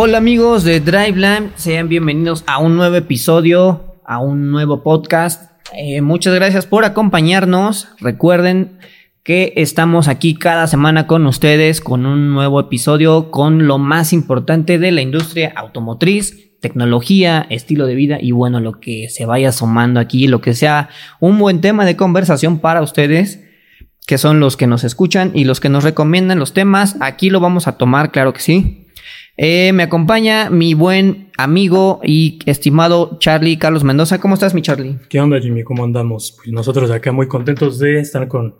Hola amigos de Driveline, sean bienvenidos a un nuevo episodio, a un nuevo podcast. Eh, muchas gracias por acompañarnos. Recuerden que estamos aquí cada semana con ustedes con un nuevo episodio con lo más importante de la industria automotriz, tecnología, estilo de vida y bueno, lo que se vaya sumando aquí, lo que sea un buen tema de conversación para ustedes que son los que nos escuchan y los que nos recomiendan los temas. Aquí lo vamos a tomar, claro que sí. Eh, me acompaña mi buen amigo y estimado Charlie Carlos Mendoza. ¿Cómo estás, mi Charlie? ¿Qué onda, Jimmy? ¿Cómo andamos? Pues nosotros acá muy contentos de estar con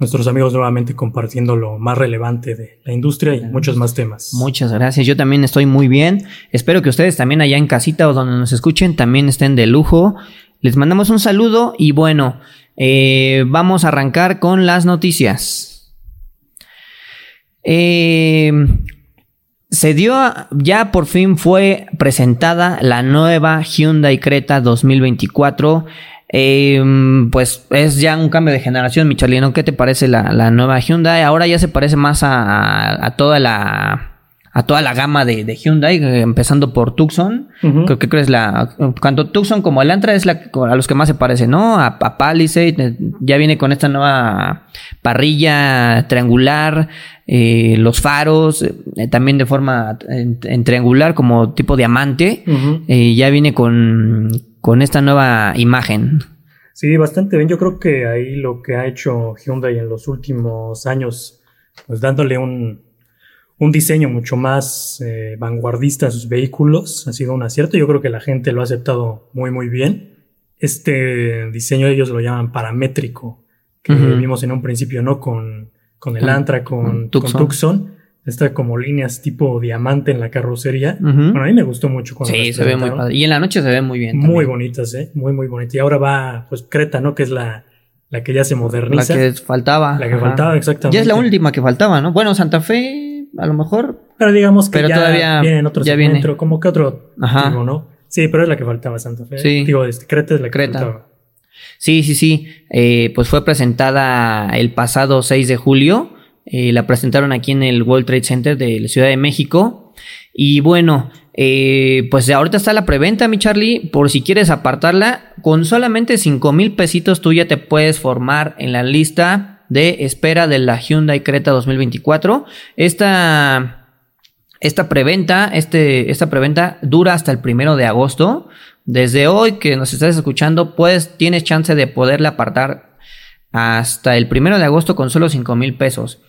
nuestros amigos nuevamente compartiendo lo más relevante de la industria y muchos más temas. Muchas gracias. Yo también estoy muy bien. Espero que ustedes también allá en casita o donde nos escuchen también estén de lujo. Les mandamos un saludo y bueno, eh, vamos a arrancar con las noticias. Eh, se dio, ya por fin fue presentada la nueva Hyundai Creta 2024. Eh, pues es ya un cambio de generación, Michelino. ¿Qué te parece la, nueva Hyundai? Ahora ya se parece más a toda la a toda la gama de, Hyundai, eh, empezando por Tucson. Creo que crees la. Cuando Tucson como el Antra es la a los que más se parece, ¿no? A, Palisade, eh, ya viene con esta nueva parrilla triangular, eh, los faros, también de forma en, triangular, como tipo diamante. ya viene con, con esta nueva imagen. Sí, bastante bien. Yo creo que ahí lo que ha hecho Hyundai en los últimos años, pues dándole un, un diseño mucho más eh, vanguardista a sus vehículos. Ha sido un acierto. Yo creo que la gente lo ha aceptado muy, muy bien. Este diseño ellos lo llaman paramétrico, que vimos en un principio, ¿no? Con, con el Antra, con, Tucson. Está como líneas tipo diamante en la carrocería. Bueno, a mí me gustó mucho cuando Sí, se ve muy padre. Y en la noche se ve muy bien. Muy bonitas, ¿eh? Muy, muy bonitas. Y ahora va, pues, Creta, ¿no? Que es la, la que ya se moderniza. La que faltaba. La que faltaba, exactamente. Ya es la última que faltaba, ¿no? Bueno, Santa Fe a lo mejor. Pero digamos que ya todavía viene en otro ya como que otro Ajá. ¿no? Sí, pero es la que faltaba Santa Fe. Sí. Digo, este, Creta es la que Creta. faltaba. Sí, sí, sí. Eh, pues fue presentada el pasado 6 de julio. Eh, la presentaron aquí en el World Trade Center de la Ciudad de México. Y bueno, eh, pues ahorita está la preventa, mi Charlie. Por si quieres apartarla, con solamente 5 mil pesitos tú ya te puedes formar en la lista de espera de la Hyundai Creta 2024. Esta, esta preventa, este, esta preventa dura hasta el primero de agosto. Desde hoy que nos estás escuchando, pues tienes chance de poderla apartar hasta el primero de agosto con solo 5 mil pesos.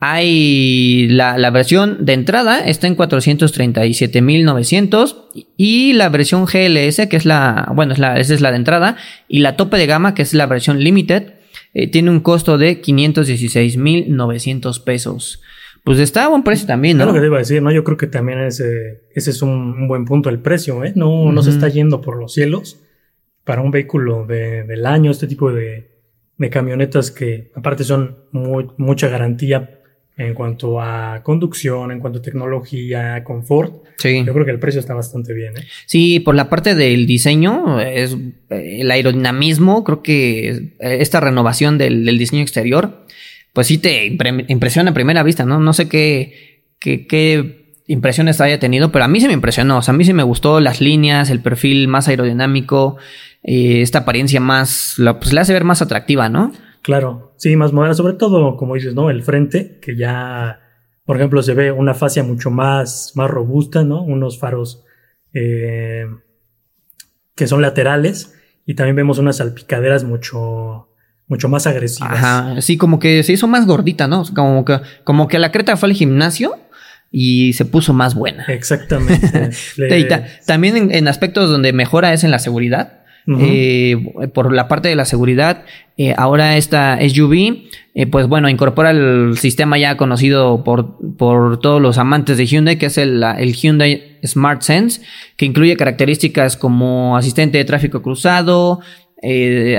Hay la, la, versión de entrada está en 437.900 y la versión GLS que es la, bueno, esa es la de entrada y la tope de gama que es la versión limited eh, tiene un costo de 516.900 pesos. Pues está a buen precio también, ¿no? Lo que te iba a decir, ¿no? Yo creo que también ese, ese es un, buen punto, el precio, ¿eh? No, no se está yendo por los cielos para un vehículo de, del año, este tipo de, de camionetas que aparte son muy, mucha garantía en cuanto a conducción, en cuanto a tecnología, confort. Sí. Yo creo que el precio está bastante bien. ¿eh? Sí, por la parte del diseño, es eh, el aerodinamismo, creo que eh, esta renovación del, diseño exterior, pues sí te impresiona a primera vista, ¿no? No sé qué, qué, qué impresiones haya tenido, pero a mí se me impresionó. O sea, a mí sí me gustó las líneas, el perfil más aerodinámico, esta apariencia más, pues le hace ver más atractiva, ¿no? Claro, sí, más moderna, sobre todo, como dices, ¿no? El frente, que ya, por ejemplo, se ve una fascia mucho más, más robusta, ¿no? Unos faros eh, que son laterales y también vemos unas salpicaderas mucho, mucho más agresivas. Ajá, sí, como que se hizo más gordita, ¿no? Como que, como que la creta fue al gimnasio y se puso más buena. Exactamente. también en, aspectos donde mejora es en la seguridad. Eh, por la parte de la seguridad, eh, ahora esta SUV, eh, pues bueno, incorpora el sistema ya conocido por, por todos los amantes de Hyundai, que es el, Hyundai Smart Sense, que incluye características como asistente de tráfico cruzado,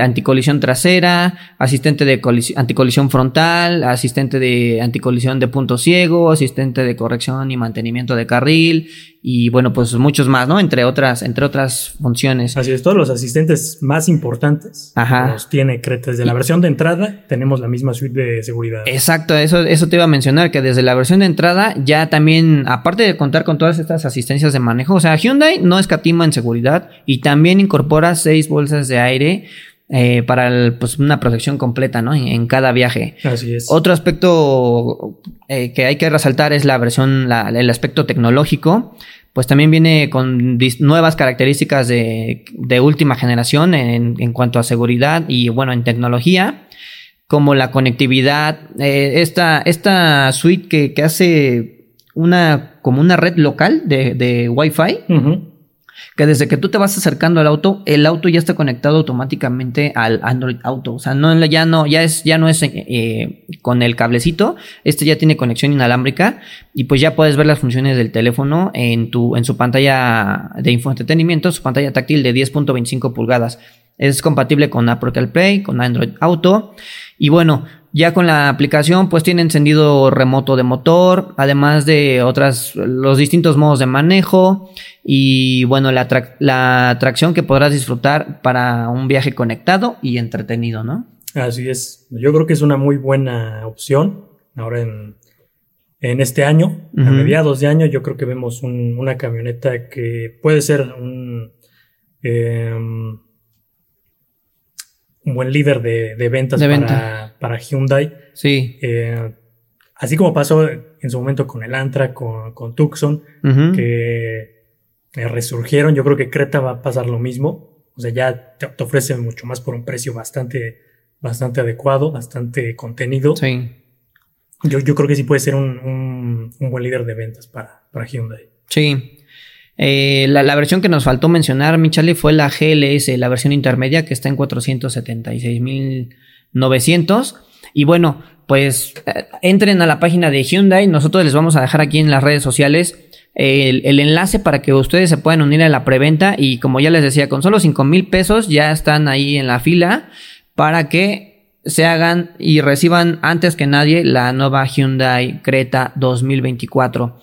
anticolisión trasera, asistente de anticolisión frontal, asistente de anticolisión de punto ciego, asistente de corrección y mantenimiento de carril y bueno, pues muchos más, ¿no? Entre otras, entre otras funciones. Así es, todos los asistentes más importantes Ajá. los tiene Creta. Desde la versión de entrada tenemos la misma suite de seguridad. Exacto, eso, eso te iba a mencionar, que desde la versión de entrada ya también, aparte de contar con todas estas asistencias de manejo, o sea, Hyundai no escatima en seguridad y también incorpora seis bolsas de aire eh, para el, pues, una protección completa, ¿no? En, en cada viaje. Así es. Otro aspecto eh, que hay que resaltar es la versión, la- el aspecto tecnológico. Pues también viene con nuevas características de, de última generación en, en cuanto a seguridad y bueno, en tecnología, como la conectividad. eh, esta, esta suite que, que hace una, como una red local de, de Wi-Fi. Que desde que tú te vas acercando al auto, el auto ya está conectado automáticamente al Android Auto. O sea, no, ya no, ya es, ya no es eh, con el cablecito. Este ya tiene conexión inalámbrica y pues ya puedes ver las funciones del teléfono en tu, en su pantalla de infoentretenimiento, su pantalla táctil de 10.25 pulgadas. Es compatible con Apple CarPlay, con Android Auto. Y bueno, ya con la aplicación, pues tiene encendido remoto de motor, además de otras, los distintos modos de manejo y bueno, la, tra- la tracción que podrás disfrutar para un viaje conectado y entretenido, ¿no? Así es. Yo creo que es una muy buena opción. Ahora en, en este año, a mediados de año, yo creo que vemos un- una camioneta que puede ser un, em, un buen líder de, de ventas De para, venta. para Hyundai. Sí. Eh, así como pasó en su momento con el Antra, con, con Tucson, que resurgieron. Yo creo que Creta va a pasar lo mismo. O sea, ya te, te ofrece mucho más por un precio bastante, bastante adecuado, bastante contenido. Sí. Yo, yo creo que sí puede ser un, un- un buen líder de ventas para, para Hyundai. Sí. Eh, la, versión que nos faltó mencionar, Michale, fue la GLS, la versión intermedia que está en 476.900. Y bueno, pues eh, entren a la página de Hyundai. Nosotros les vamos a dejar aquí en las redes sociales el, el enlace para que ustedes se puedan unir a la preventa. Y como ya les decía, con solo 5 mil pesos ya están ahí en la fila para que se hagan y reciban antes que nadie la nueva Hyundai Creta 2024.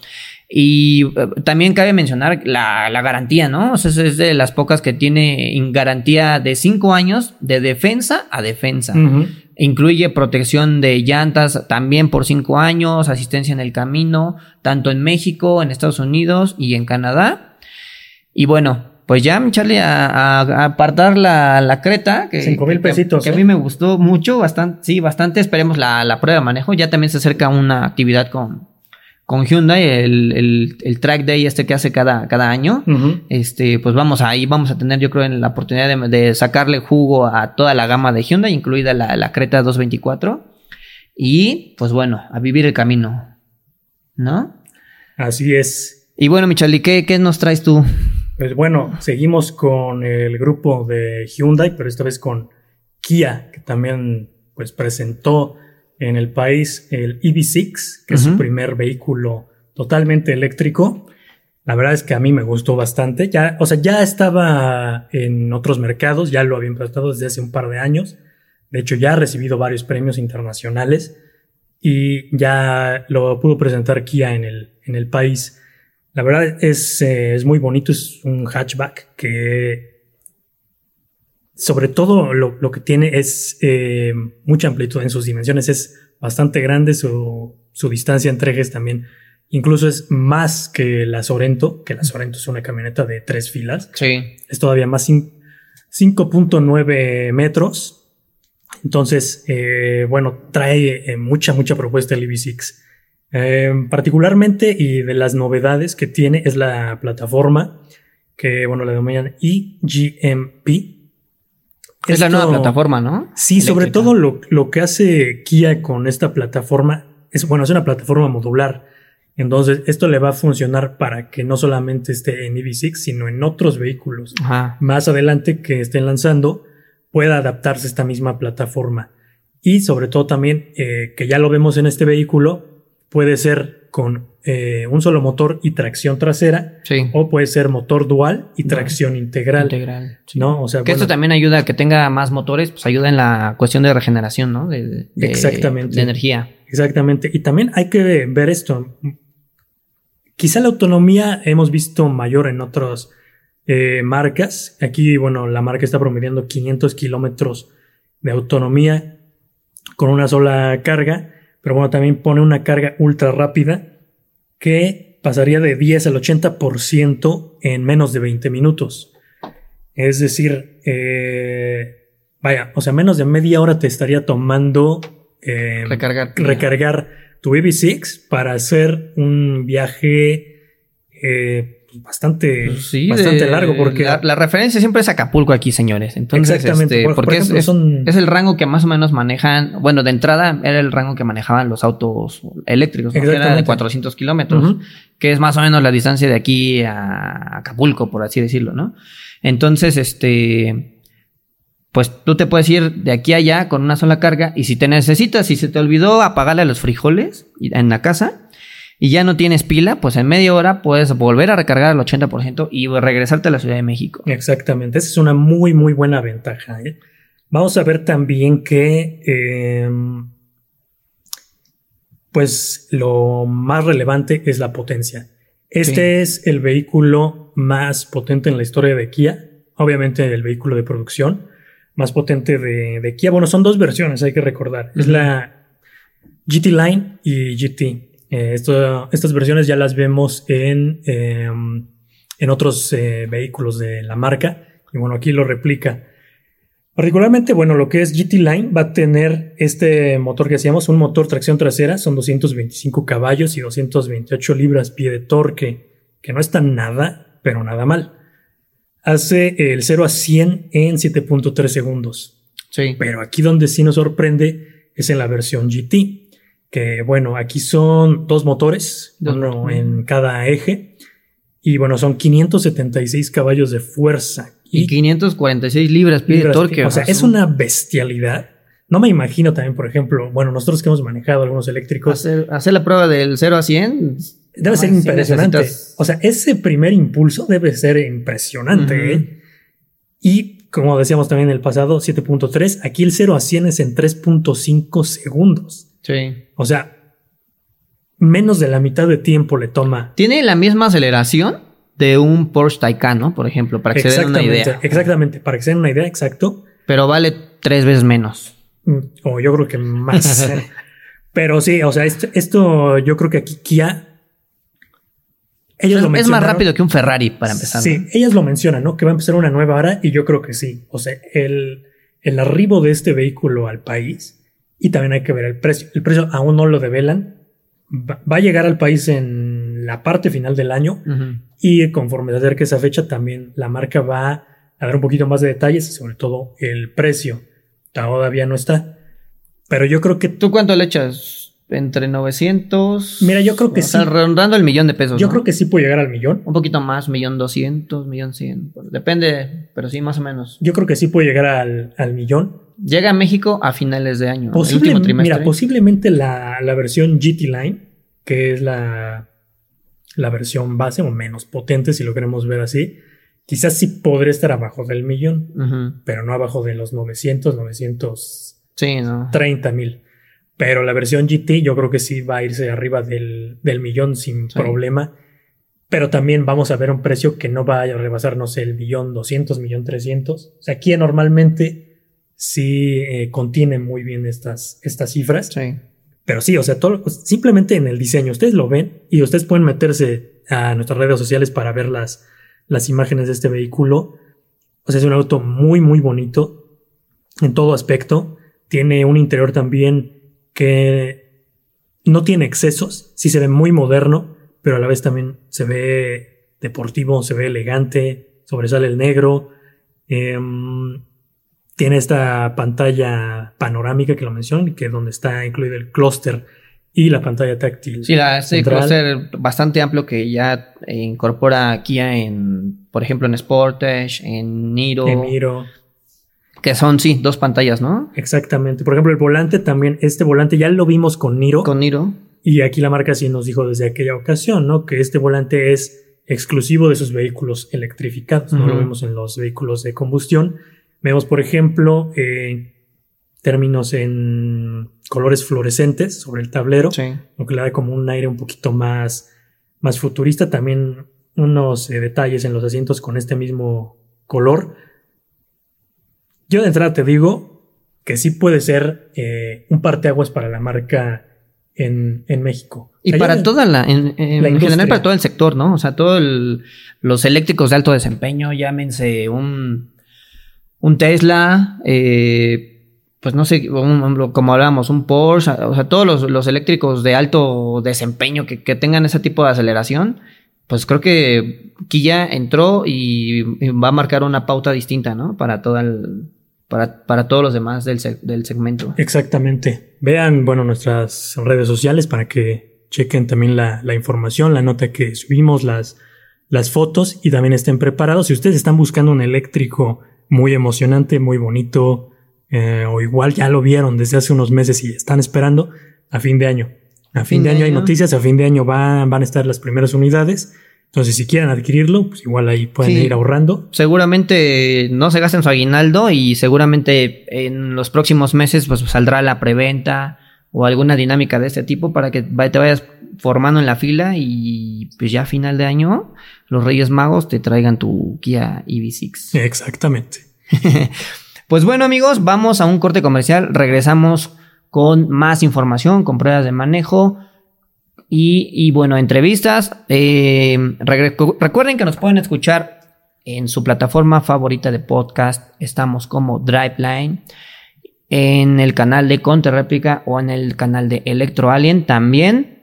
Y eh, también cabe mencionar la, la garantía, ¿no? O sea, es de las pocas que tiene en garantía de 5 años de defensa a defensa. Incluye protección de llantas también por 5 años, asistencia en el camino, tanto en México, en Estados Unidos y en Canadá. Y bueno, pues ya, Charlie, a, a- apartar la, la creta. Que, Cinco mil pesitos, Que, a ¿eh? mí me gustó mucho, bastante, sí, bastante. Esperemos la, la prueba de manejo. Ya también se acerca una actividad con, con Hyundai, el, el, el track day este que hace cada, cada año. Este, pues vamos ahí, vamos a tener, yo creo, en la oportunidad de, de sacarle jugo a toda la gama de Hyundai, incluida la, la Creta 224. Y, pues bueno, a vivir el camino. ¿No? Así es. Y bueno, Michali, ¿qué, ¿qué nos traes tú? Pues bueno, seguimos con el grupo de Hyundai, pero esta vez con Kia, que también pues presentó en el país el EV6, que es su primer vehículo totalmente eléctrico. La verdad es que a mí me gustó bastante. Ya, o sea, ya estaba en otros mercados, ya lo habían presentado desde hace un par de años. De hecho, ya ha recibido varios premios internacionales y ya lo pudo presentar Kia en el, en el país. La verdad es, eh, es muy bonito, es un hatchback que sobre todo lo, lo que tiene es eh, mucha amplitud en sus dimensiones, es bastante grande, su, su distancia entre ejes también incluso es más que la Sorento, que la Sorento es una camioneta de tres filas, Sí. es todavía más cin- 5.9 metros. Entonces, eh, bueno, trae eh, mucha, mucha propuesta el EV6. Eh, particularmente, y de las novedades que tiene es la plataforma que, bueno, la denominan eGMP. Es la nueva plataforma, ¿no? Sí, sobre todo lo, lo que hace Kia con esta plataforma es, bueno, es una plataforma modular. Entonces, esto le va a funcionar para que no solamente esté en EV6, sino en otros vehículos Ajá. más adelante que estén lanzando pueda adaptarse esta misma plataforma. Y sobre todo también, eh, que ya lo vemos en este vehículo, puede ser con eh, un solo motor y tracción trasera, Sí. o puede ser motor dual y tracción integral. Integral. sí. ¿No? O sea, Que bueno, esto también ayuda a que tenga más motores, pues ayuda en la cuestión de regeneración, ¿no? De, de- de- Exactamente. De energía. Exactamente. Y también hay que ver esto. quizá la autonomía hemos visto mayor en otras eh, marcas. Aquí, bueno, la marca está promediando 500 kilómetros de autonomía con una sola carga, pero bueno, también pone una carga ultra rápida que pasaría de 10 al 80% en menos de 20 minutos. Es decir, eh, vaya, o sea, menos de media hora te estaría tomando eh, recargar, recargar tu BB6 para hacer un viaje eh, bastante, Pues sí, bastante de- largo porque la, la referencia siempre es Acapulco aquí, señores. Entonces, Exactamente, este, por- por porque es- ejemplo, es, son- es el rango que más o menos manejan. Bueno, de entrada era el rango que manejaban los autos eléctricos, ¿no? era de Exactamente. 400 kilómetros, que es más o menos la distancia de aquí a Acapulco, por así decirlo, ¿no? Entonces, este, pues tú te puedes ir de aquí a allá con una sola carga y si te necesitas, si se te olvidó apagarle los frijoles en la casa y ya no tienes pila, pues en media hora puedes volver a recargar al 80% y regresarte a la Ciudad de México. Exactamente, esa es una muy, muy buena ventaja. ¿eh? Vamos a ver también que, eh, pues, lo más relevante es la potencia. Este es el vehículo más potente en la historia de Kia, obviamente el vehículo de producción más potente de, de Kia. Bueno, son dos versiones, hay que recordar. Es la GT Line y GT. Eh, esto- estas versiones ya las vemos en, eh, en otros eh, vehículos de la marca. Y bueno, aquí lo replica. Particularmente, bueno, lo que es GT Line va a tener este motor que hacíamos, un motor tracción trasera, son 225 caballos y 228 libras pie de torque, que no está nada, pero nada mal. Hace el 0 a 100 en 7.3 segundos. Sí. Pero aquí donde sí nos sorprende es en la versión GT, que bueno, aquí son dos motores, Dos uno motores. en cada eje, y bueno, son 576 caballos de fuerza. Y 546 libras pie de libras- torque. O sea, es una bestialidad. No me imagino también, por ejemplo, bueno, nosotros que hemos manejado algunos eléctricos, Hacer, hacer la prueba del 0 a 100. debe ser impresionante. necesitas- O sea, ese primer impulso debe ser impresionante. ¿eh? Y como decíamos también en el pasado, 7.3, aquí el 0 a 100 es en 3.5 segundos. Sí. O sea, menos de la mitad de tiempo le toma. Tiene la misma aceleración de un Porsche Taycan, ¿no? Por ejemplo, para que se den una idea. exactamente, para que se den una idea, exacto. Pero vale tres veces menos. Mm, O yo creo que más. Pero sí, o sea, esto, esto yo creo que aquí Kia. Ellos Es, lo es más rápido que un Ferrari, para empezar. Sí, ellas lo mencionan, ¿no? Que va a empezar una nueva era y yo creo que sí. O sea, el, el arribo de este vehículo al país y también hay que ver el precio. El precio aún no lo develan. Va, va a llegar al país en la parte final del año Ujú. y conforme se acerque esa fecha también la marca va a dar un poquito más de detalles y sobre todo el precio. Todavía no está. Pero yo creo que ¿Tú cuánto le echas? Entre 900. Mira, yo creo que o sea, sí. rondando el millón de pesos. yo ¿no? creo que sí puede llegar al millón. Un poquito más, millón doscientos, millón cien. Depende, pero sí, más o menos. Yo creo que sí puede llegar al, al millón. Llega a México a finales de año. el Posible- último trimestre. Mira, posiblemente la, la versión GT Line, que es la, la versión base o menos potente, si lo queremos ver así, quizás sí podría estar abajo del millón, Ujú. pero no abajo de los 900, 930 Sí, no. mil. Pero la versión GT yo creo que sí va a irse arriba del, del millón sin Sí. problema. Pero también vamos a ver un precio que no va a rebasar, no sé, el millón 200, millón 300. O sea, aquí normalmente sí eh, contiene muy bien estas, estas cifras. Sí. Pero sí, o sea, todo, simplemente en el diseño, ustedes lo ven y ustedes pueden meterse a nuestras redes sociales para ver las, las imágenes de este vehículo. O sea, es un auto muy, muy bonito en todo aspecto. Tiene un interior también que no tiene excesos, sí se ve muy moderno, pero a la vez también se ve deportivo, se ve elegante, sobresale el negro. Em, tiene esta pantalla panorámica que lo mencionan, que es donde está incluido el clúster y la pantalla táctil. Sí, la, central. clúster bastante amplio que ya eh, incorpora Kia en, por ejemplo, en Sportage, en Niro, de Miro. que son, sí, dos pantallas, ¿no? Exactamente. Por ejemplo, el volante también, este volante ya lo vimos con Niro. Con Niro. Y aquí la marca sí nos dijo desde aquella ocasión, ¿no? Que este volante es exclusivo de sus vehículos electrificados. No lo vemos en los vehículos de combustión. Vemos, por ejemplo, eh, términos en colores fluorescentes sobre el tablero, Sí. lo que le da como un aire un poquito más, más futurista. También unos eh, detalles en los asientos con este mismo color. Yo de entrada te digo que sí puede ser eh, un parteaguas para la marca en, México. Y para toda la, en, general para todo el sector, ¿no? O sea, todos los eléctricos de alto desempeño, llámense un, un Tesla, eh, pues no sé, como hablábamos, un Porsche, o sea, todos los, eléctricos de alto desempeño que, tengan ese tipo de aceleración, pues creo que Kia entró y, va a marcar una pauta distinta, ¿no? Para todo el, para, para todos los demás del, del, segmento. Exactamente. Vean, bueno, nuestras redes sociales para que chequen también la, la información, la nota que subimos, las, las fotos y también estén preparados. Si ustedes están buscando un eléctrico muy emocionante, muy bonito, eh, o igual ya lo vieron desde hace unos meses y están esperando a fin de año. A fin, de, año, hay noticias, a fin de año van, van a estar las primeras unidades. Entonces, si quieren adquirirlo, pues igual ahí pueden ir ahorrando. Seguramente no se gasten su aguinaldo y seguramente en los próximos meses pues saldrá la preventa o alguna dinámica de este tipo para que te vayas formando en la fila y pues ya a final de año los Reyes Magos te traigan tu Kia EV6. Exactamente. Pues bueno amigos, vamos a un corte comercial, regresamos con más información, con pruebas de manejo y, bueno, entrevistas. Eh, recuerden que nos pueden escuchar en su plataforma favorita de podcast, estamos como Driveline, en el canal de Réplica o en el canal de Electro Alien también.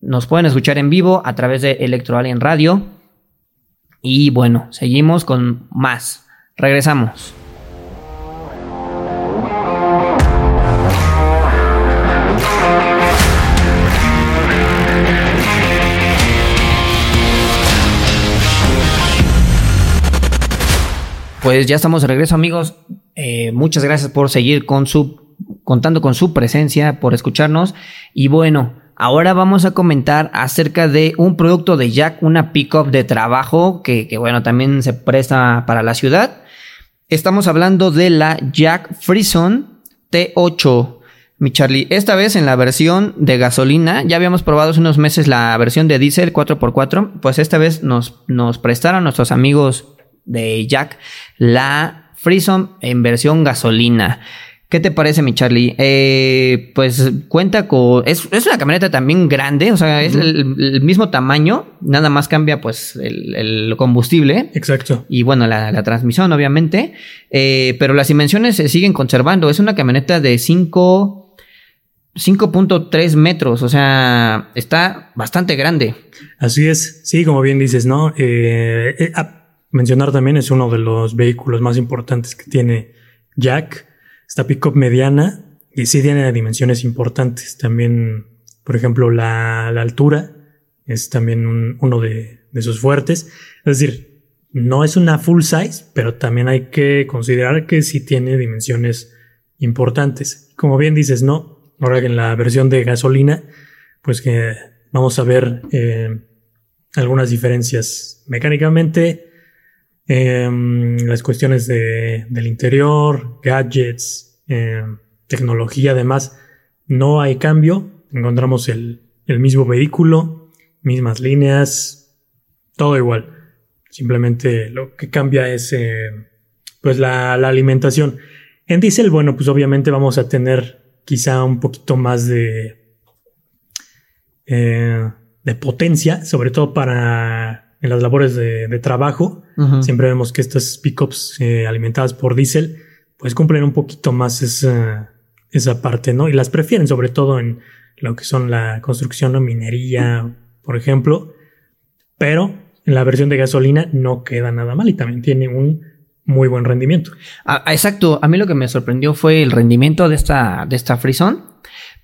Nos pueden escuchar en vivo a través de Electro Alien Radio. Y bueno, seguimos con más. Regresamos. Pues ya estamos de regreso, amigos. Eh, muchas gracias por seguir con su, contando con su presencia, por escucharnos. Y bueno, ahora vamos a comentar acerca de un producto de Jack, una pickup de trabajo que, que bueno, también se presta para la ciudad. Estamos hablando de la Jack Frison T8. Mi Charlie, esta vez en la versión de gasolina, ya habíamos probado hace unos meses la versión de diésel 4x4, pues esta vez nos, nos prestaron nuestros amigos de Jack, la Freesom en versión gasolina. ¿Qué te parece, mi Charlie? Eh, pues cuenta con. Es, una camioneta también grande, o sea, es el, mismo tamaño, nada más cambia pues el, combustible. Exacto. Y bueno, la, transmisión, obviamente. Eh, pero las dimensiones se siguen conservando. Es una camioneta de 5. 5.3 metros, o sea, está bastante grande. Así es, sí, como bien dices, ¿no? Eh, mencionar también es uno de los vehículos más importantes que tiene Jack. Esta pickup mediana y sí tiene dimensiones importantes. También, por ejemplo, la, altura es también uno de, sus fuertes. Es decir, no es una full size, pero también hay que considerar que sí tiene dimensiones importantes. Como bien dices, no. Ahora que en la versión de gasolina, pues que vamos a ver eh, algunas diferencias mecánicamente Em, las cuestiones de, del interior, gadgets, em, tecnología, además, no hay cambio. Encontramos el, el mismo vehículo, mismas líneas, todo igual. Simplemente lo que cambia es eh, pues la, la, alimentación. En diésel, bueno, pues obviamente vamos a tener quizá un poquito más de, eh, de potencia, sobre todo para en las labores de, trabajo. Siempre vemos que estas pickups eh, alimentadas por diésel, pues cumplen un poquito más esa, esa parte, ¿no? Y las prefieren sobre todo en lo que son la construcción o minería, por ejemplo. Pero en la versión de gasolina no queda nada mal y también tiene un muy buen rendimiento. Ah, exacto. A mí lo que me sorprendió fue el rendimiento de esta, de esta Frison.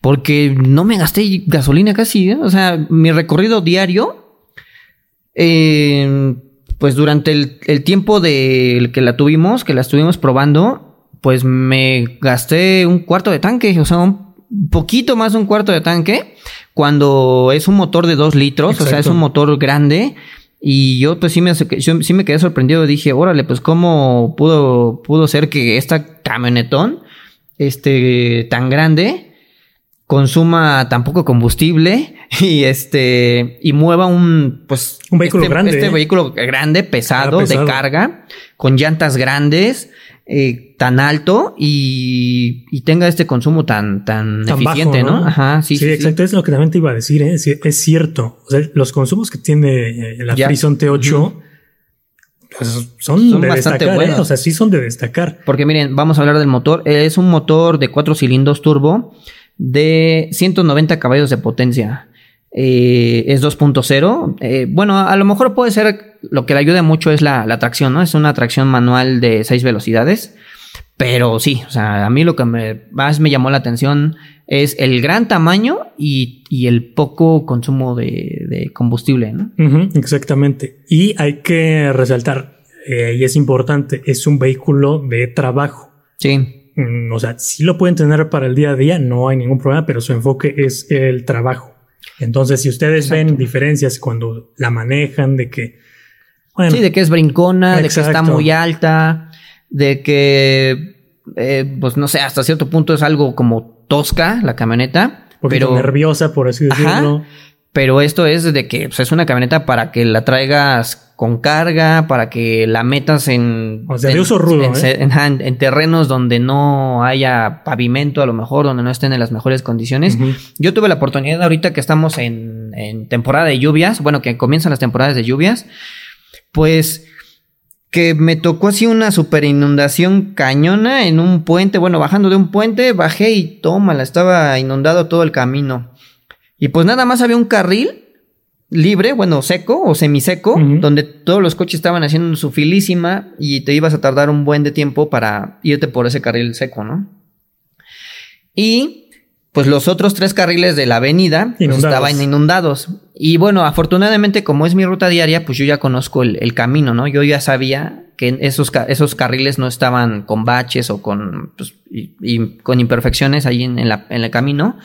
Porque no me gasté gasolina casi, ¿eh? o sea, mi recorrido diario eh, pues durante el, tiempo de que la tuvimos, que la estuvimos probando, pues me gasté un cuarto de tanque, o sea, un poquito más de un cuarto de tanque, cuando es un motor de dos litros, o sea, es un motor grande. Y yo pues sí me, sí me quedé sorprendido, dije, órale, pues cómo pudo, pudo ser que esta camionetón, este, tan grande, consuma tampoco combustible y este y mueva un pues un vehículo este, grande este ¿eh? vehículo grande pesado, pesado. de carga con llantas grandes eh, tan alto y, y tenga este consumo tan tan, Tan eficiente bajo, no ajá sí Sí, sí, sí. exacto, es lo que también te iba a decir, ¿eh? Sí, es cierto. O sea, los consumos que tiene eh, la Ya. Frison T8 Ujú. pues, son, Son de bastante destacar, ¿eh? buenos. O sea, sí son de destacar. Porque miren, vamos a hablar del motor. Es un motor de cuatro cilindros turbo de 190 caballos de potencia. Eh, es 2.0. Eh, bueno, a lo mejor puede ser lo que le ayuda mucho es la, la tracción, ¿no? Es una tracción manual de 6 velocidades. Pero sí, o sea, a mí lo que me, más me llamó la atención es el gran tamaño y, y el poco consumo de, de combustible, ¿no? Exactamente. Y hay que resaltar, eh, y es importante, es un vehículo de trabajo. Sí, O sea, sí lo pueden tener para el día a día, no hay ningún problema, pero su enfoque es el trabajo. Entonces, si ustedes Exacto. ven diferencias cuando la manejan, de que, bueno, Sí, de que es brincona, de que está muy alta, de que, eh, pues no sé, hasta cierto punto es algo como tosca la camioneta. Pero, nerviosa, por así Ajá. Pero esto es de que pues, es una camioneta para que la traigas con carga, para que la metas en... O sea, de uso rudo, En, ¿eh? en- ajá, en- en terrenos donde no haya pavimento, a lo mejor, donde no estén en las mejores condiciones. Yo tuve la oportunidad ahorita que estamos en, en temporada de lluvias, bueno, que comienzan las temporadas de lluvias, pues que me tocó así una super inundación cañona en un puente, bueno, bajando de un puente, bajé y tómala, estaba inundado todo el camino. Y pues nada más había un carril libre, bueno, seco o semiseco, donde todos los coches estaban haciendo su filísima y te ibas a tardar un buen de tiempo para irte por ese carril seco, ¿no? Y pues los otros tres carriles de la avenida pues, estaban inundados. Y bueno, afortunadamente, como es mi ruta diaria, pues yo ya conozco el, el camino, ¿no? Yo ya sabía que esos, esos carriles no estaban con baches o con, pues, y, y con imperfecciones ahí en, en la- en el camino.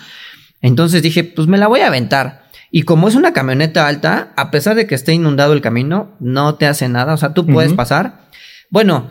Entonces dije, pues me la voy a aventar. Y como es una camioneta alta, a pesar de que esté inundado el camino, no te hace nada. O sea, tú puedes pasar. Bueno,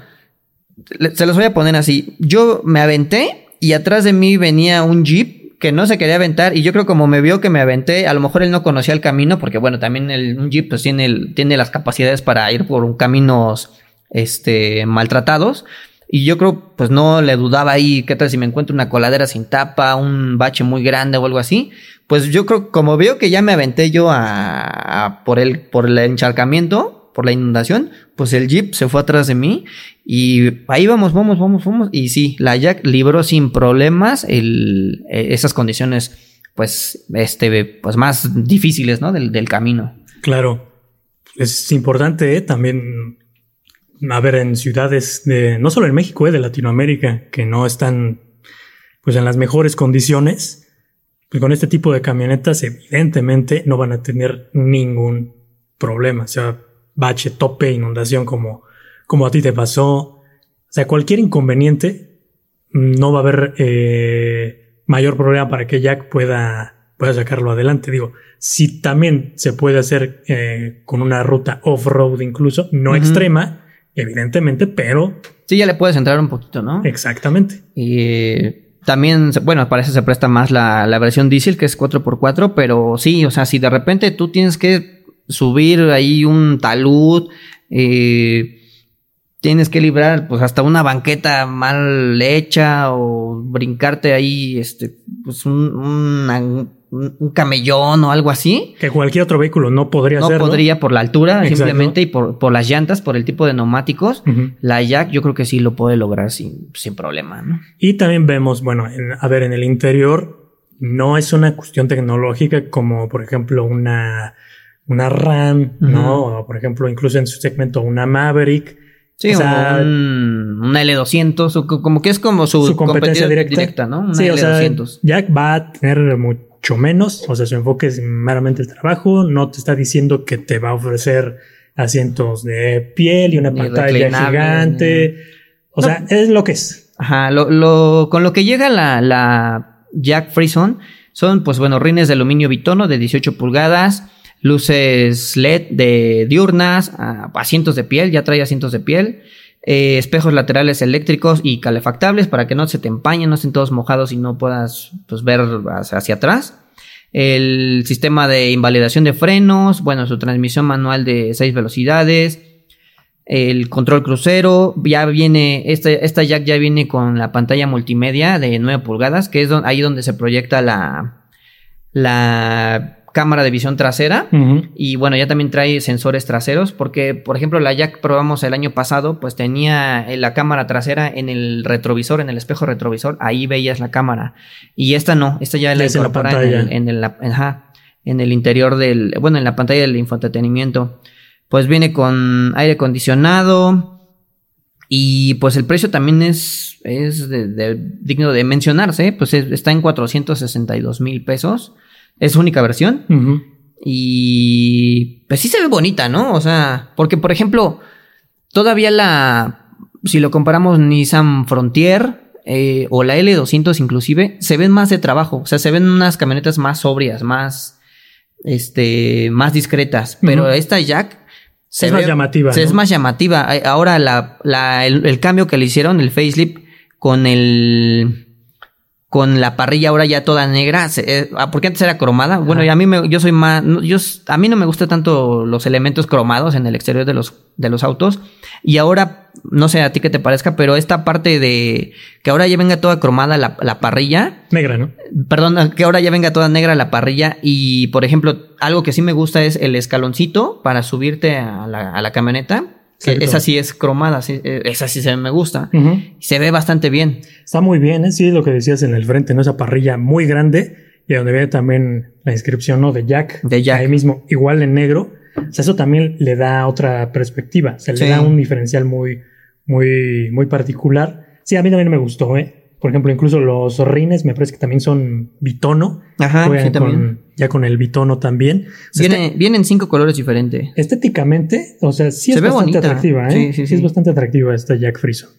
se los voy a poner así. Yo me aventé y atrás de mí venía un jeep que no se quería aventar y yo creo como me vio que me aventé, a lo mejor él no conocía el camino porque bueno, también el, un jeep pues tiene, el- tiene las capacidades para ir por un caminos este, maltratados. Y yo creo, pues no le dudaba ahí, qué tal si me encuentro una coladera sin tapa, un bache muy grande o algo así. Pues yo creo, como veo que ya me aventé yo a, por el, por el encharcamiento, por la inundación, pues el jeep se fue atrás de mí y ahí vamos, vamos, vamos, vamos. Y sí, la Jack libró sin problemas el, eh, esas condiciones, pues, este, pues más difíciles, ¿no? Del, del camino. Claro. Es importante ¿eh? también a ver en ciudades de no solo en México, eh, de Latinoamérica, que no están pues en las mejores condiciones. Pues con este tipo de camionetas, evidentemente, no van a tener ningún problema. O sea, bache, tope, inundación, como, como a ti te pasó. O sea, cualquier inconveniente, no va a haber eh, mayor problema para que Jack pueda, pueda sacarlo adelante. Digo, si también se puede hacer eh, con una ruta off-road incluso, no extrema, evidentemente, pero Sí, ya le puedes entrar un poquito, ¿no? exactamente. Y eh, también, bueno, para eso se presta más la, la versión diésel, que es 4x4, pero sí, o sea, si de repente tú tienes que subir ahí un talud, eh, tienes que librar pues hasta una banqueta mal hecha o brincarte ahí, este, pues un, una- un- camellón o algo así. Que cualquier otro vehículo no podría No hacerlo. podría por la altura, Exacto. simplemente, y por, por las llantas, por el tipo de neumáticos. La Jack yo creo que sí lo puede lograr sin, sin problema, ¿no? Y también vemos, bueno, en- a ver, en el interior no es una cuestión tecnológica como, por ejemplo, una, una RAM, ¿no? O, por ejemplo, incluso en su segmento una Maverick. Sí, O sea, un, una L200, o co- como que es como su, su competencia directa. ¿no? Una sí, o sea, L200. Jack va a tener mucho menos, o sea, su enfoque es meramente el trabajo, no te está diciendo que te va a ofrecer asientos de piel y una pantalla gigante. O No. sea, es lo que es. Ajá, lo, lo- con lo que llega la, la Jack Frison son, pues bueno, rines de aluminio bitono de 18 pulgadas, luces LED de diurnas, ah, asientos de piel, ya trae asientos de piel. Eh, espejos laterales eléctricos y calefactables para que no se te empañen, no estén todos mojados y no puedas pues, ver hacia, atrás. El sistema de invalidación de frenos, bueno, su transmisión manual de 6 velocidades, el control crucero, ya viene, esta, jack ya viene con la pantalla multimedia de 9 pulgadas, que es ahí donde se proyecta la, la cámara de visión trasera y bueno, ya también trae sensores traseros porque, por ejemplo, la Jack probamos el año pasado, pues tenía eh, la cámara trasera en el retrovisor, en el espejo retrovisor, ahí veías la cámara. Y esta no, esta ya la incorpora en, el, en, el, en el interior del, bueno, en la pantalla del infoentretenimiento. Pues viene con aire acondicionado y pues el precio también es, es digno de mencionarse, pues está en 462 mil pesos es única versión. Y pues sí se ve bonita, ¿no? O sea, porque por ejemplo, todavía la, si lo comparamos Nissan Frontier eh, o la L200 inclusive, se ven más de trabajo, o sea, se ven unas camionetas más sobrias, más, este, más discretas, pero esta Jack... Se es más llamativa. Es más llamativa. Ahora la, la, el cambio que le hicieron, el facelift, con el con la parrilla ahora ya toda negra, eh, ah, porque antes era cromada. Bueno, y a mí me, yo soy más, yo, a mí no me gustan tanto los elementos cromados en el exterior de los, de los autos. Y ahora, no sé a ti qué te parezca, pero esta parte de que ahora ya venga toda cromada la, la parrilla. Negra, ¿no? Perdón, que ahora ya venga toda negra la parrilla. Y, por ejemplo, algo que sí me gusta es el escaloncito para subirte a la, a la camioneta esa sí es cromada, eh, esa sí se me gusta. Se ve bastante bien. Está muy bien, ¿eh? sí, lo que decías en el frente, ¿no? Esa parrilla muy grande y donde viene también la inscripción, ¿no? De Jack. De Jack. Ahí mismo, igual en negro. O sea, eso también le da otra perspectiva. Se le da un diferencial muy, muy, muy particular. Sí, a mí también me gustó, ¿eh? Por ejemplo, incluso los rines me parece que también son bitono. Ajá, sí, también. Ya con el bitono también. Viene, vienen cinco colores diferentes. Estéticamente, o sea, sí es bastante atractiva, ¿eh? Sí, sí, sí. es bastante atractiva esta Jack Friso.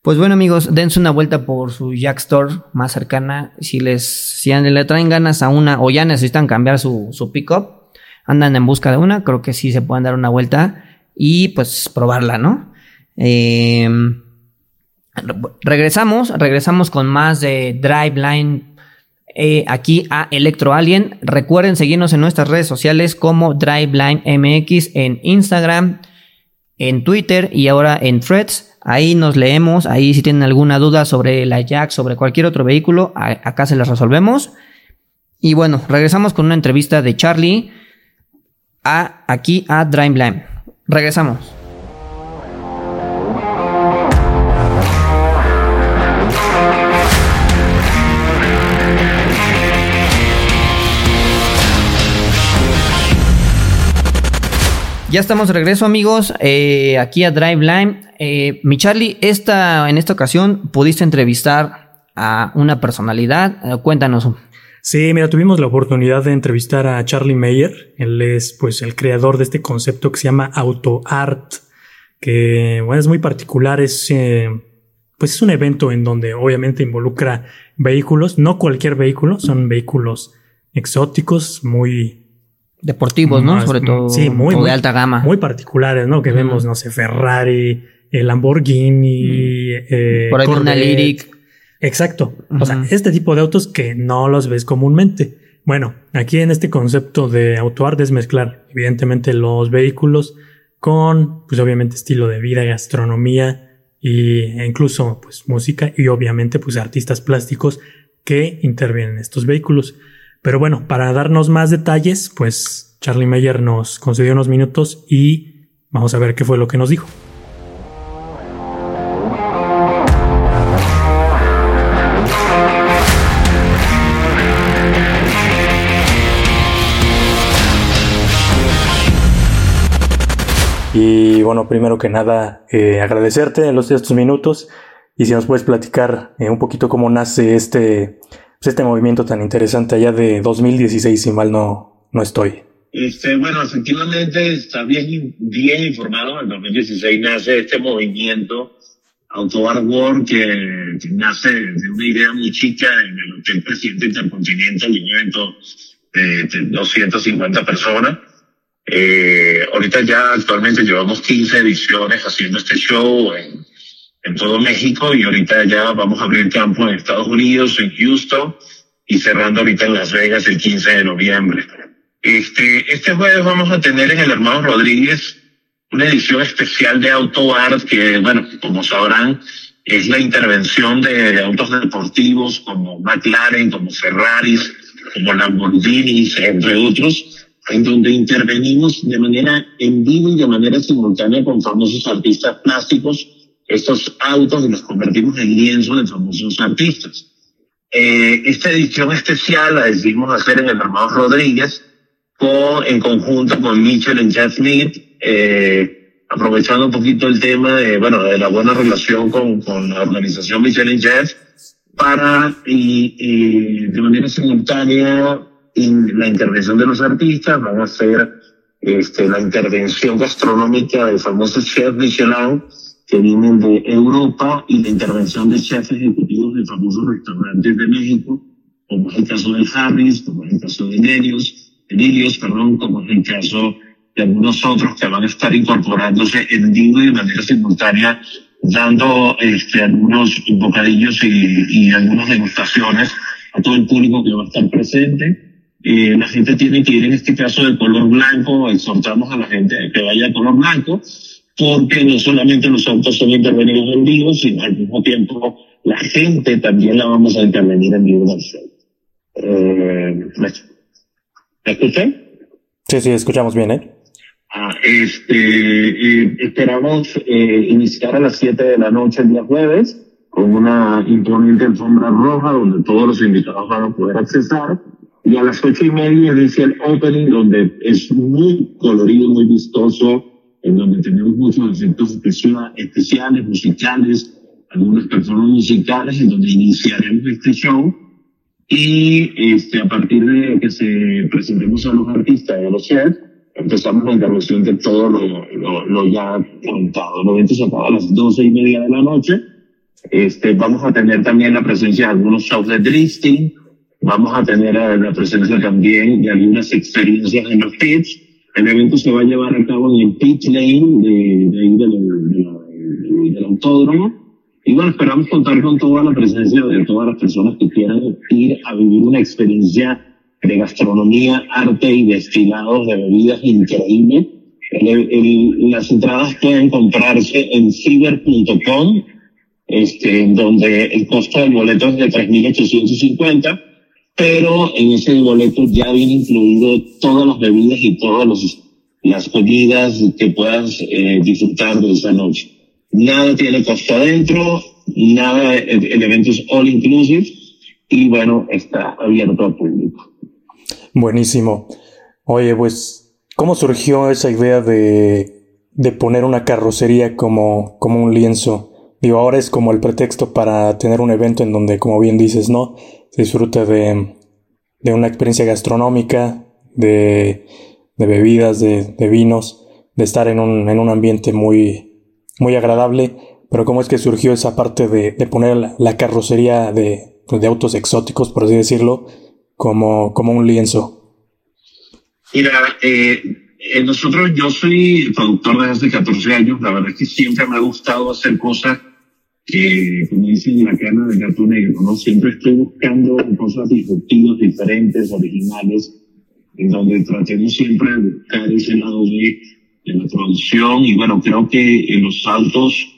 Pues bueno, amigos, dense una vuelta por su Jack Store más cercana. Si les, si le traen ganas a una o ya necesitan cambiar su, su pickup, andan en busca de una, creo que sí se pueden dar una vuelta y pues probarla, ¿no? Eh, Regresamos, regresamos con más de Driveline eh, aquí a Electro Alien. Recuerden seguirnos en nuestras redes sociales como Driveline MX en Instagram, en Twitter y ahora en Threads. Ahí nos leemos, ahí si tienen alguna duda sobre la Jack, sobre cualquier otro vehículo, acá se las resolvemos. Y bueno, regresamos con una entrevista de Charlie a, aquí a Driveline. Regresamos. Ya estamos de regreso, amigos, eh, aquí a Drive Line. Eh, mi Charlie, esta, en esta ocasión pudiste entrevistar a una personalidad. Eh, cuéntanos. Sí, mira, tuvimos la oportunidad de entrevistar a Charlie Mayer. Él es, pues, el creador de este concepto que se llama Auto Art, que, bueno, es muy particular. Es, pues, es un evento en donde obviamente involucra vehículos, no cualquier vehículo, son vehículos exóticos, muy deportivos, ¿no? Sobre todo sí, muy, de alta gama. Muy particulares, ¿no? Que vemos, no sé, Ferrari, el Lamborghini, eh, por ahí una Lyric. Exacto. O sea, este tipo de autos que no los ves comúnmente. Bueno, aquí en este concepto de autoart es mezclar, evidentemente, los vehículos con, pues obviamente, estilo de vida, gastronomía y, e incluso, pues, música y obviamente, pues, artistas plásticos que intervienen en estos vehículos. Pero bueno, para darnos más detalles, pues Charlie Meyer nos concedió unos minutos y vamos a ver qué fue lo que nos dijo. Y bueno, primero que nada, eh, agradecerte los estos minutos y si nos puedes platicar eh, un poquito cómo nace este este movimiento tan interesante allá de 2016, si mal no, no estoy. Este, bueno, efectivamente está bien, bien informado. En 2016 nace este movimiento Autobar World que, nace de una idea muy chica en el Hotel Presidente Intercontinental, un evento de, 250 personas. Eh, ahorita ya actualmente llevamos 15 ediciones haciendo este show en, en todo México y ahorita ya vamos a abrir campo en Estados Unidos, en Houston y cerrando ahorita en Las Vegas el 15 de noviembre. Este, este jueves vamos a tener en el Hermano Rodríguez una edición especial de Auto Art que, bueno, como sabrán, es la intervención de autos deportivos como McLaren, como Ferraris, como Lamborghinis, entre otros, en donde intervenimos de manera en vivo y de manera simultánea con famosos artistas plásticos estos autos y los convertimos en lienzos de famosos artistas. Eh, esta edición especial la decidimos hacer en el Armado Rodríguez con, en conjunto con Mitchell y Jeff Smith, eh, aprovechando un poquito el tema de, bueno, de la buena relación con, con la organización Mitchell y Jeff para, y, y de manera simultánea, en la intervención de los artistas, van a hacer este, la intervención gastronómica del famoso chef Michelin, que vienen de Europa y la intervención de chefs ejecutivos de famosos restaurantes de México, como es el caso de Harris, como es el caso de Nelios, de perdón, como es el caso de algunos otros que van a estar incorporándose en vivo y de manera simultánea, dando este, algunos bocadillos y, y algunas degustaciones a todo el público que va a estar presente. Eh, la gente tiene que ir en este caso de color blanco, exhortamos a la gente que vaya de color blanco, porque no solamente los autos son intervenidos en vivo, sino al mismo tiempo la gente también la vamos a intervenir en vivo en el show. Eh, ¿Me escuchan? Sí, sí, escuchamos bien, ¿eh? Ah, este, eh, esperamos eh, iniciar a las 7 de la noche el día jueves con una imponente alfombra roja donde todos los invitados van a poder accesar. Y a las ocho y media inicia el opening donde es muy colorido, muy vistoso, en donde tenemos muchos efectos especiales, musicales, algunas personas musicales, en donde iniciaremos este show. Y este, a partir de que se presentemos a los artistas y a los chefs, empezamos la intervención de todo lo, lo, lo ya comentado. El evento se acaba a las doce y media de la noche. Este, vamos a tener también la presencia de algunos shows de drifting. Vamos a tener la presencia también de algunas experiencias en los pits el evento se va a llevar a cabo en el pit lane de, de ahí del, del autódromo. Y bueno, esperamos contar con toda la presencia de todas las personas que quieran ir a vivir una experiencia de gastronomía, arte y destilados de bebidas increíble. las entradas pueden comprarse en ciber.com, este, donde el costo del boleto es de 3.850 pero en ese boleto ya viene incluido todas las bebidas y todas los, las comidas que puedas eh, disfrutar de esa noche. Nada tiene costo adentro, nada, el, el, evento es all inclusive y bueno, está abierto al público. Buenísimo. Oye, pues, ¿cómo surgió esa idea de, de poner una carrocería como, como un lienzo? Digo, ahora es como el pretexto para tener un evento en donde, como bien dices, ¿no? Se disfruta de, de una experiencia gastronómica, de, de bebidas, de, de, vinos, de estar en un, en un ambiente muy, muy agradable. Pero ¿cómo es que surgió esa parte de, de poner la, carrocería de, pues, de, autos exóticos, por así decirlo, como, como un lienzo? Mira, eh, eh, nosotros, yo soy productor desde hace 14 años, la verdad es que siempre me ha gustado hacer cosas que, como dicen, la cana de gato negro, ¿no? Siempre estoy buscando cosas disruptivas, diferentes, originales, en donde tratemos siempre de buscar ese lado de, la producción y bueno, creo que en los autos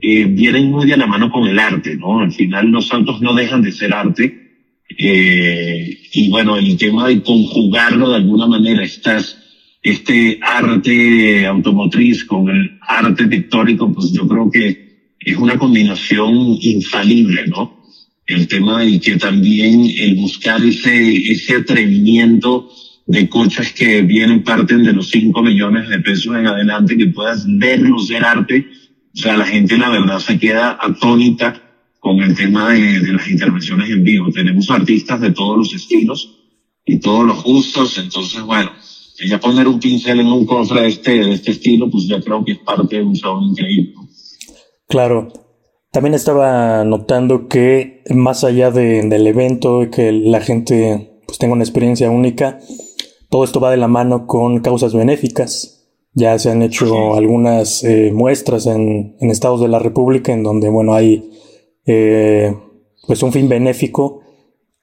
eh, vienen muy de la mano con el arte, ¿no? Al final los autos no dejan de ser arte. Eh, y bueno, el tema de conjugarlo de alguna manera, estas, este arte automotriz con el arte pictórico, pues yo creo que es una combinación infalible, ¿no? El tema de que también el buscar ese, ese atrevimiento de coches que vienen, parten de los 5 millones de pesos en adelante, que puedas verlos ser arte. O sea, la gente la verdad se queda atónita con el tema de, de las intervenciones en vivo. Tenemos artistas de todos los estilos y todos los gustos, entonces bueno, ya poner un pincel en un cofre de este, de este estilo, pues ya creo que es parte de un show increíble. Claro. También estaba notando que más allá de, del evento, que la gente pues, tenga una experiencia única, todo esto va de la mano con causas benéficas. Ya se han hecho algunas eh, muestras en, en, estados de la República en donde, bueno, hay eh, pues un fin benéfico.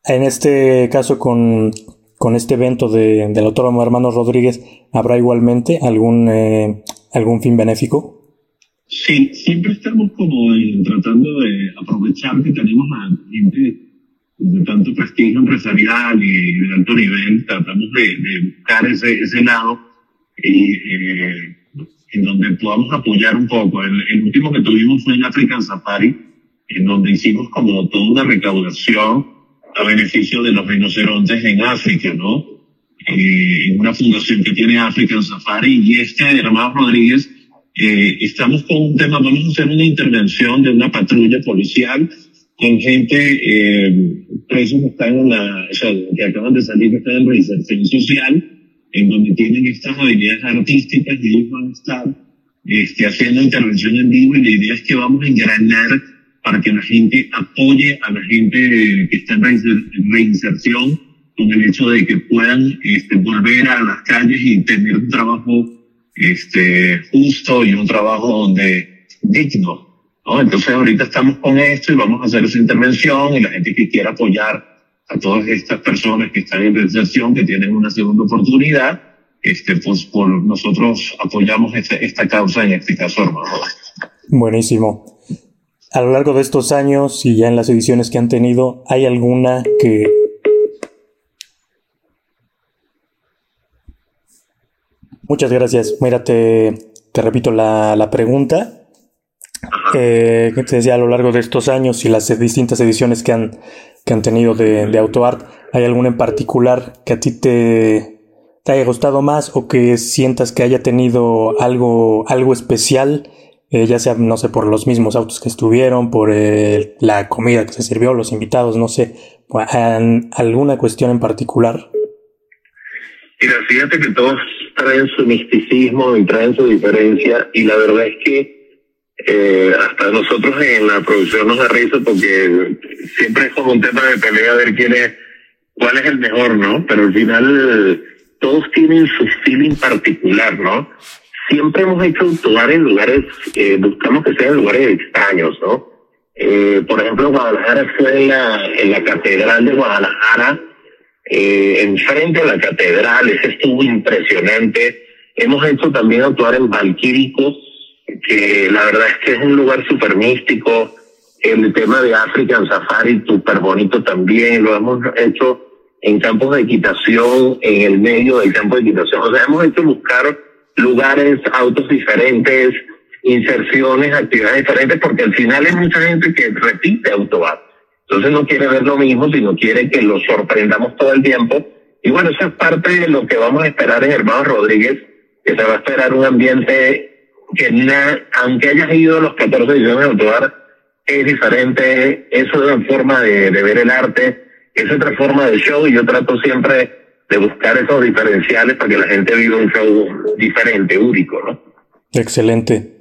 En este caso con, con este evento de, del autónomo hermano Rodríguez, ¿habrá igualmente algún, eh, algún fin benéfico? Sí, siempre estamos como tratando de aprovechar que tenemos a gente de tanto prestigio empresarial y de alto nivel, tratamos de, de buscar ese, ese lado y, eh, en donde podamos apoyar un poco. El, el, último que tuvimos fue en African Safari, en donde hicimos como toda una recaudación a beneficio de los rinocerontes en África, ¿no? Eh, en una fundación que tiene African Safari y este hermano Rodríguez, eh, estamos con un tema, vamos a hacer una intervención de una patrulla policial con gente, eh, presos que están en la, o sea, que acaban de salir, que están en reinserción social, en donde tienen estas habilidades artísticas y ellos van a estar este, haciendo intervención en vivo y la idea es que vamos a engranar para que la gente apoye a la gente que está en reinserción con el hecho de que puedan este, volver a las calles y tener un trabajo este, justo y un trabajo donde digno. ¿no? Entonces ahorita estamos con esto y vamos a hacer esa intervención y la gente que quiera apoyar a todas estas personas que están en reinserción, que tienen una segunda oportunidad, este, pues por nosotros apoyamos esta, esta causa, en este caso, hermano. Buenísimo. A lo largo de estos años y ya en las ediciones que han tenido, ¿hay alguna que... Muchas gracias. Mira, te, te repito la, la pregunta. Eh, que te decía a lo largo de estos años y las distintas ediciones que han, que han tenido de, de AutoArt, ¿hay alguna en particular que a ti te, te haya gustado más o que sientas que haya tenido algo, algo especial? Eh, ya sea, no sé, por los mismos autos que estuvieron, por eh, la comida que se sirvió, los invitados, no sé, alguna cuestión en particular. Mira, fíjate que todos traen su misticismo y traen su diferencia y la verdad es que eh, hasta nosotros en la producción nos da risa porque siempre es como un tema de pelea ver quién es, cuál es el mejor, ¿no? Pero al final todos tienen su feeling particular, ¿no? Siempre hemos hecho actuar en lugares, eh, buscamos que sean lugares extraños, ¿no? Eh, por ejemplo, Guadalajara fue en la, en la Catedral de Guadalajara, eh, enfrente de la Catedral, ese estuvo impresionante. Hemos hecho también actuar en Valquírico, que la verdad es que es un lugar súper místico. El tema de África en Safari, súper bonito también. Lo hemos hecho en campos de equitación, en el medio del campo de equitación. O sea, hemos hecho buscar lugares, autos diferentes, inserciones, actividades diferentes, porque al final hay mucha gente que repite autobar. Entonces no quiere ver lo mismo, sino quiere que lo sorprendamos todo el tiempo. Y bueno, eso es parte de lo que vamos a esperar en Hermanos Rodríguez, que se va a esperar un ambiente que aunque hayas ido los 14 ediciones de Autobar, es diferente, es una forma de, de, ver el arte, es otra forma de show y yo trato siempre de buscar esos diferenciales para que la gente viva un show diferente, único, ¿no? Excelente.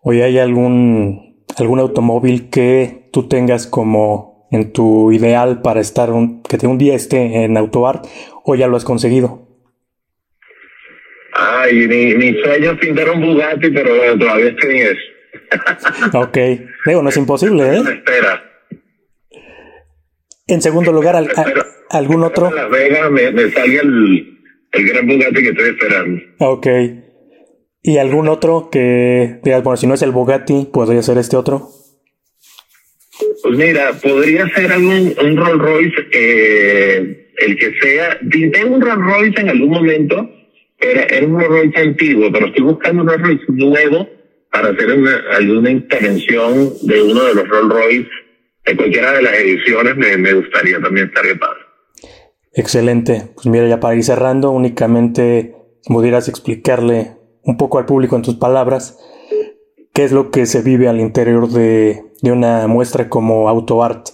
Hoy hay algún, algún automóvil que tú tengas como en tu ideal para estar un, que un día esté en Autoart o ya lo has conseguido? Ay, mi, mi sueño es pintar un Bugatti, pero todavía estoy en eso. ok. Digo, no es imposible, ¿eh? espera. En segundo lugar, al, a, ¿algún otro? En Las Vegas me, me salga el, el gran Bugatti que estoy esperando. Ok. ¿Y algún otro que digas, bueno, si no es el Bugatti, podría ser este otro? Pues mira, podría ser algún, un Rolls Royce, eh, el que sea. Tengo un Rolls Royce en algún momento era, era un Rolls Royce antiguo, pero estoy buscando un Rolls Royce nuevo para hacer una, alguna intervención de uno de los Rolls Royce de cualquiera de las ediciones, me, gustaría también estar de paz. Excelente. Pues mira, ya para ir cerrando, únicamente pudieras explicarle un poco al público en tus palabras qué es lo que se vive al interior de, de una muestra como AutoArt,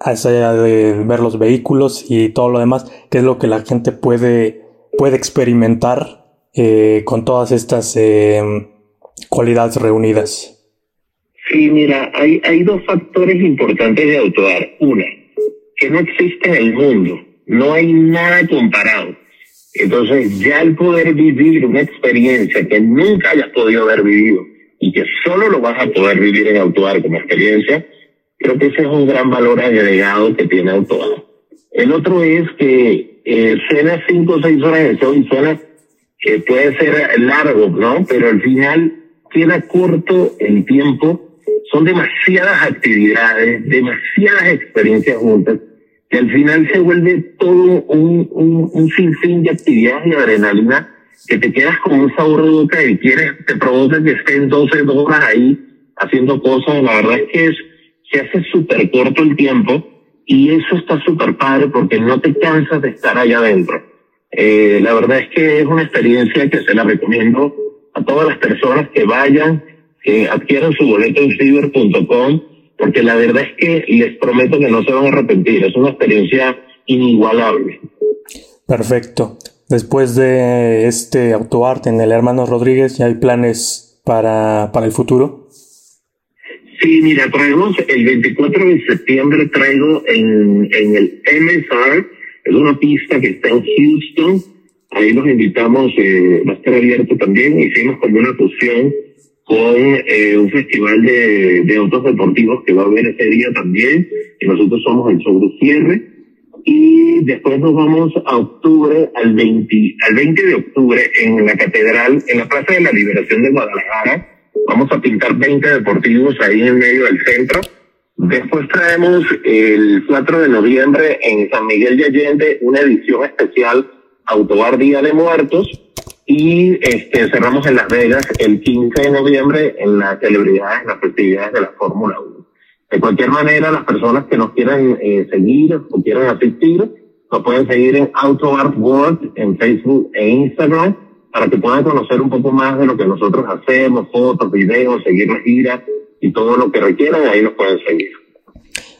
allá de ver los vehículos y todo lo demás, qué es lo que la gente puede puede experimentar eh, con todas estas eh, cualidades reunidas? Sí, mira, hay, hay dos factores importantes de autoar. Una, que no existe en el mundo, no hay nada comparado. Entonces, ya el poder vivir una experiencia que nunca hayas podido haber vivido y que solo lo vas a poder vivir en Autoar como experiencia, creo que ese es un gran valor agregado que tiene Autoar. El otro es que eh, suena cinco o seis horas de show y suena que puede ser largo, ¿no? Pero al final queda corto el tiempo. Son demasiadas actividades, demasiadas experiencias juntas que al final se vuelve todo un, un, un sinfín de actividades y adrenalina que te quedas con un sabor de boca y quieres, te provoca que estén 12 horas ahí haciendo cosas. La verdad es que es, se hace súper corto el tiempo y eso está súper padre porque no te cansas de estar allá adentro. Eh, la verdad es que es una experiencia que se la recomiendo a todas las personas que vayan, que adquieran su boleto en ciber.com porque la verdad es que les prometo que no se van a arrepentir, es una experiencia inigualable. Perfecto. Después de este autoarte en el Hermano Rodríguez, ¿ya hay planes para, para el futuro? Sí, mira, traemos el 24 de septiembre, traigo en, en el MSR, es una pista que está en Houston, ahí nos invitamos, eh, va a estar abierto también, hicimos como una fusión con eh, un festival de, de, autos deportivos que va a haber ese día también, y nosotros somos el sobre cierre. Y después nos vamos a octubre, al 20, al 20 de octubre, en la catedral, en la Plaza de la Liberación de Guadalajara. Vamos a pintar 20 deportivos ahí en medio del centro. Después traemos el 4 de noviembre en San Miguel de Allende una edición especial Autobar Día de Muertos y este, cerramos en Las Vegas el 15 de noviembre en las celebridades, en las festividades de la Fórmula 1. De cualquier manera, las personas que nos quieran eh, seguir o quieran asistir, nos pueden seguir en Auto Art World en Facebook e Instagram para que puedan conocer un poco más de lo que nosotros hacemos, fotos, videos, seguir la gira y todo lo que requieran, ahí nos pueden seguir.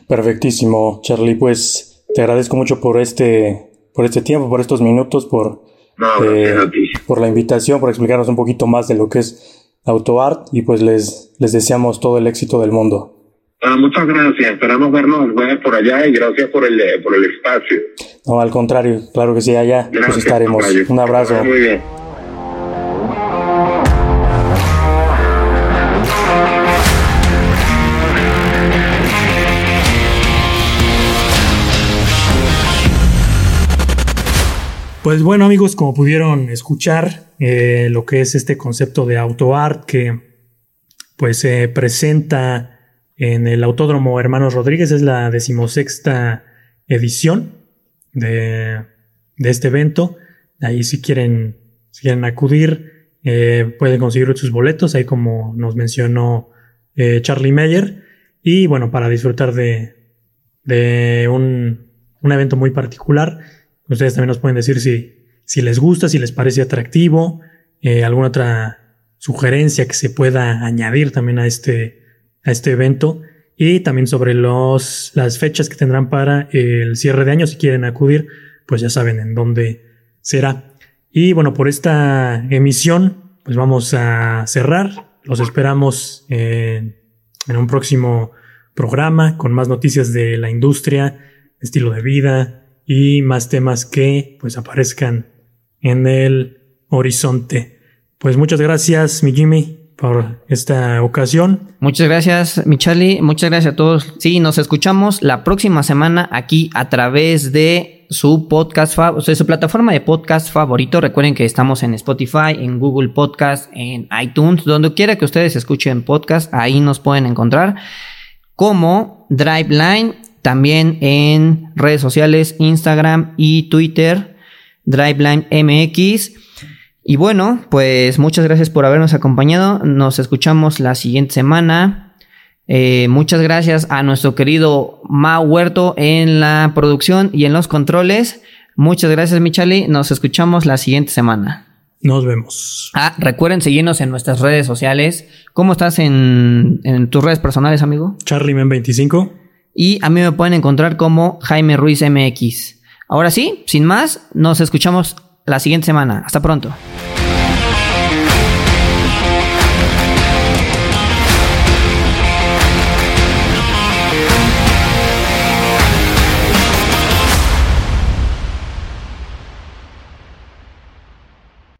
Perfectísimo, Charlie. Pues te agradezco mucho por este, por este tiempo, por estos minutos, por eh, por la invitación, por explicarnos un poquito más de lo que es AutoArt y pues les, les deseamos todo el éxito del mundo. Ah, muchas gracias, esperamos vernos el jueves por allá y gracias por el, por el espacio. No, al contrario, claro que sí, allá pues estaremos. Un abrazo. Muy bien. Pues bueno amigos, como pudieron escuchar, eh, lo que es este concepto de autoart que pues se presenta en el Autódromo Hermanos Rodríguez, es la decimosexta edición de, este evento. Ahí si quieren, si quieren acudir, eh, pueden conseguir sus boletos, ahí como nos mencionó eh, Charlie Meyer. Y bueno, para disfrutar de, de un, un evento muy particular Ustedes también nos pueden decir si, si les gusta, si les parece atractivo, eh, alguna otra sugerencia que se pueda añadir también a este, a este evento y también sobre los, las fechas que tendrán para el cierre de año. Si quieren acudir, pues ya saben en dónde será. Y bueno, por esta emisión, pues vamos a cerrar. Los esperamos en un próximo programa con más noticias de la industria, estilo de vida, y más temas que pues aparezcan en el horizonte. Pues muchas gracias, mi Jimmy, por esta ocasión. Muchas gracias, mi Charlie. Muchas gracias a todos. Sí, nos escuchamos la próxima semana aquí a través de su podcast, o sea, su plataforma de podcast favorito. Recuerden que estamos en Spotify, en Google Podcast, en iTunes, donde quiera que ustedes escuchen podcast, ahí nos pueden encontrar como Driveline también en redes sociales, Instagram y Twitter, Driveline MX. Y bueno, pues muchas gracias por habernos acompañado. Nos escuchamos la siguiente semana. Eh, muchas gracias a nuestro querido Ma Huerto en la producción y en los controles. Muchas gracias, Michali. Nos escuchamos la siguiente semana. Nos vemos. Ah, recuerden seguirnos en nuestras redes sociales. ¿Cómo estás en, en tus redes personales, amigo? CharlieMen25. Y a mí me pueden encontrar como Jaime Ruiz MX. Ahora sí, sin más, nos escuchamos la siguiente semana. Hasta pronto.